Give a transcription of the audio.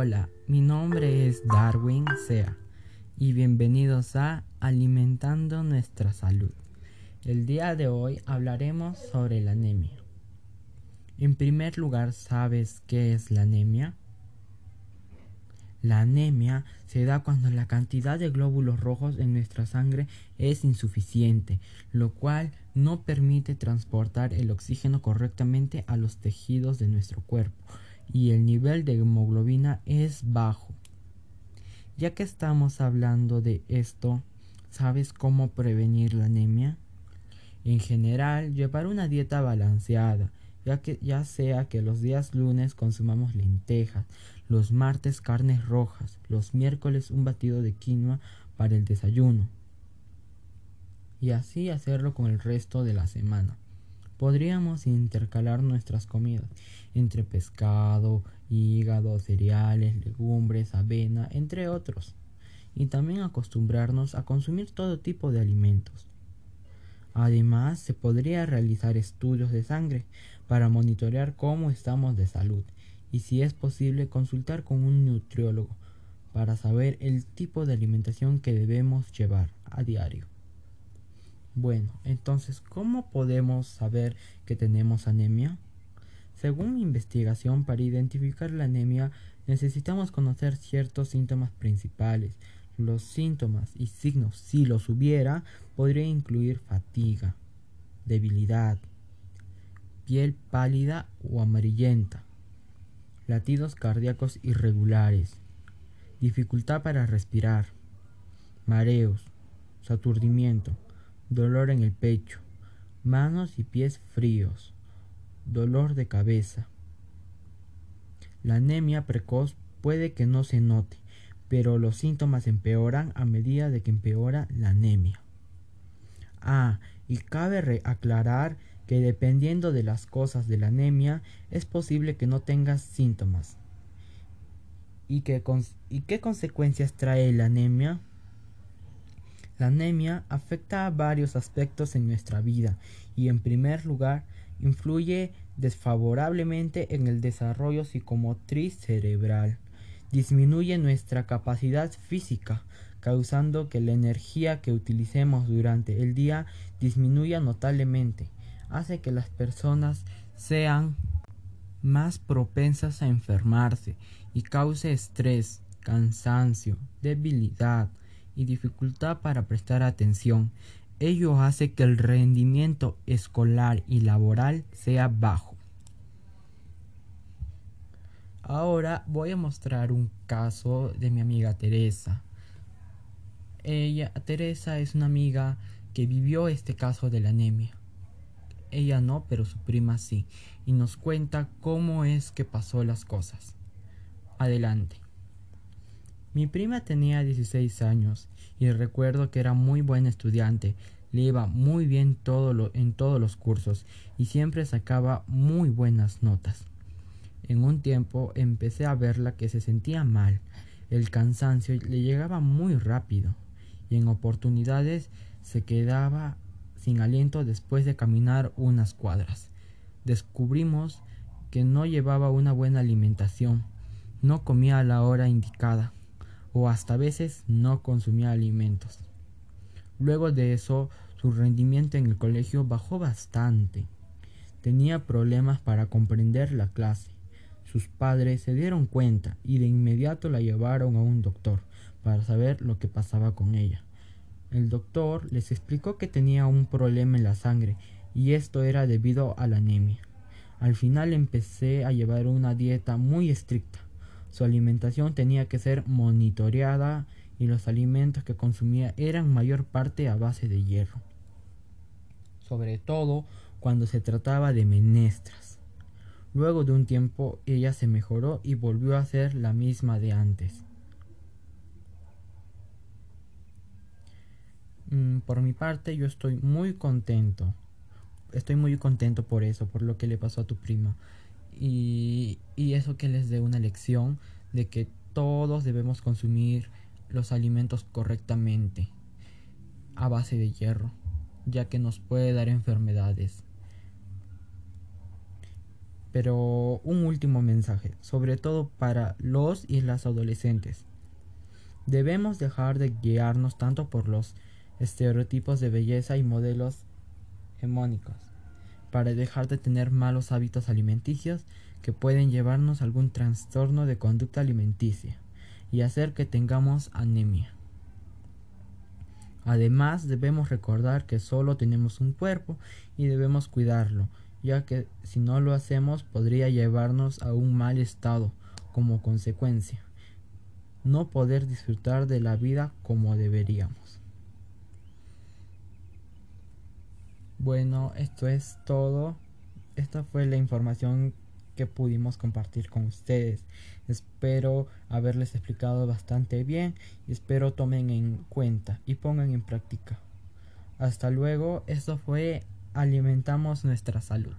Hola, mi nombre es Darwin Sea y bienvenidos a Alimentando nuestra salud. El día de hoy hablaremos sobre la anemia. En primer lugar, ¿sabes qué es la anemia? La anemia se da cuando la cantidad de glóbulos rojos en nuestra sangre es insuficiente, lo cual no permite transportar el oxígeno correctamente a los tejidos de nuestro cuerpo y el nivel de hemoglobina es bajo. Ya que estamos hablando de esto, ¿sabes cómo prevenir la anemia? En general, llevar una dieta balanceada, ya que ya sea que los días lunes consumamos lentejas, los martes carnes rojas, los miércoles un batido de quinoa para el desayuno. Y así hacerlo con el resto de la semana. Podríamos intercalar nuestras comidas entre pescado, hígado, cereales, legumbres, avena, entre otros. Y también acostumbrarnos a consumir todo tipo de alimentos. Además, se podría realizar estudios de sangre para monitorear cómo estamos de salud y si es posible consultar con un nutriólogo para saber el tipo de alimentación que debemos llevar a diario. Bueno, entonces, ¿cómo podemos saber que tenemos anemia? Según mi investigación, para identificar la anemia necesitamos conocer ciertos síntomas principales. Los síntomas y signos, si los hubiera, podría incluir fatiga, debilidad, piel pálida o amarillenta, latidos cardíacos irregulares, dificultad para respirar, mareos, saturdimiento, dolor en el pecho, manos y pies fríos, dolor de cabeza. La anemia precoz puede que no se note, pero los síntomas empeoran a medida de que empeora la anemia. Ah, y cabe aclarar que dependiendo de las cosas de la anemia es posible que no tengas síntomas. ¿Y qué, ¿Y qué consecuencias trae la anemia? La anemia afecta a varios aspectos en nuestra vida y en primer lugar influye desfavorablemente en el desarrollo psicomotriz cerebral. Disminuye nuestra capacidad física, causando que la energía que utilicemos durante el día disminuya notablemente hace que las personas sean más propensas a enfermarse y cause estrés, cansancio, debilidad y dificultad para prestar atención. Ello hace que el rendimiento escolar y laboral sea bajo. Ahora voy a mostrar un caso de mi amiga Teresa. Ella, Teresa es una amiga que vivió este caso de la anemia. Ella no, pero su prima sí, y nos cuenta cómo es que pasó las cosas. Adelante. Mi prima tenía 16 años y recuerdo que era muy buen estudiante, le iba muy bien en todos los cursos y siempre sacaba muy buenas notas. En un tiempo empecé a verla que se sentía mal, el cansancio le llegaba muy rápido y en oportunidades se quedaba sin aliento después de caminar unas cuadras. Descubrimos que no llevaba una buena alimentación, no comía a la hora indicada o hasta veces no consumía alimentos. Luego de eso, su rendimiento en el colegio bajó bastante. Tenía problemas para comprender la clase. Sus padres se dieron cuenta y de inmediato la llevaron a un doctor para saber lo que pasaba con ella. El doctor les explicó que tenía un problema en la sangre y esto era debido a la anemia. Al final empecé a llevar una dieta muy estricta. Su alimentación tenía que ser monitoreada y los alimentos que consumía eran mayor parte a base de hierro. Sobre todo cuando se trataba de menestras. Luego de un tiempo ella se mejoró y volvió a ser la misma de antes. Mm, por mi parte, yo estoy muy contento. Estoy muy contento por eso, por lo que le pasó a tu prima. Y, eso que les dé una lección de que todos debemos consumir los alimentos correctamente a base de hierro, ya que nos puede dar enfermedades. Pero un último mensaje, sobre todo para los y las adolescentes. Debemos dejar de guiarnos tanto por los estereotipos de belleza y modelos hemónicos para dejar de tener malos hábitos alimenticios que pueden llevarnos a algún trastorno de conducta alimenticia y hacer que tengamos anemia. Además, debemos recordar que solo tenemos un cuerpo y debemos cuidarlo, ya que si no lo hacemos podría llevarnos a un mal estado como consecuencia, no poder disfrutar de la vida como deberíamos. Bueno, esto es todo. Esta fue la información que pudimos compartir con ustedes. Espero haberles explicado bastante bien y espero tomen en cuenta y pongan en práctica. Hasta luego, esto fue Alimentamos nuestra salud.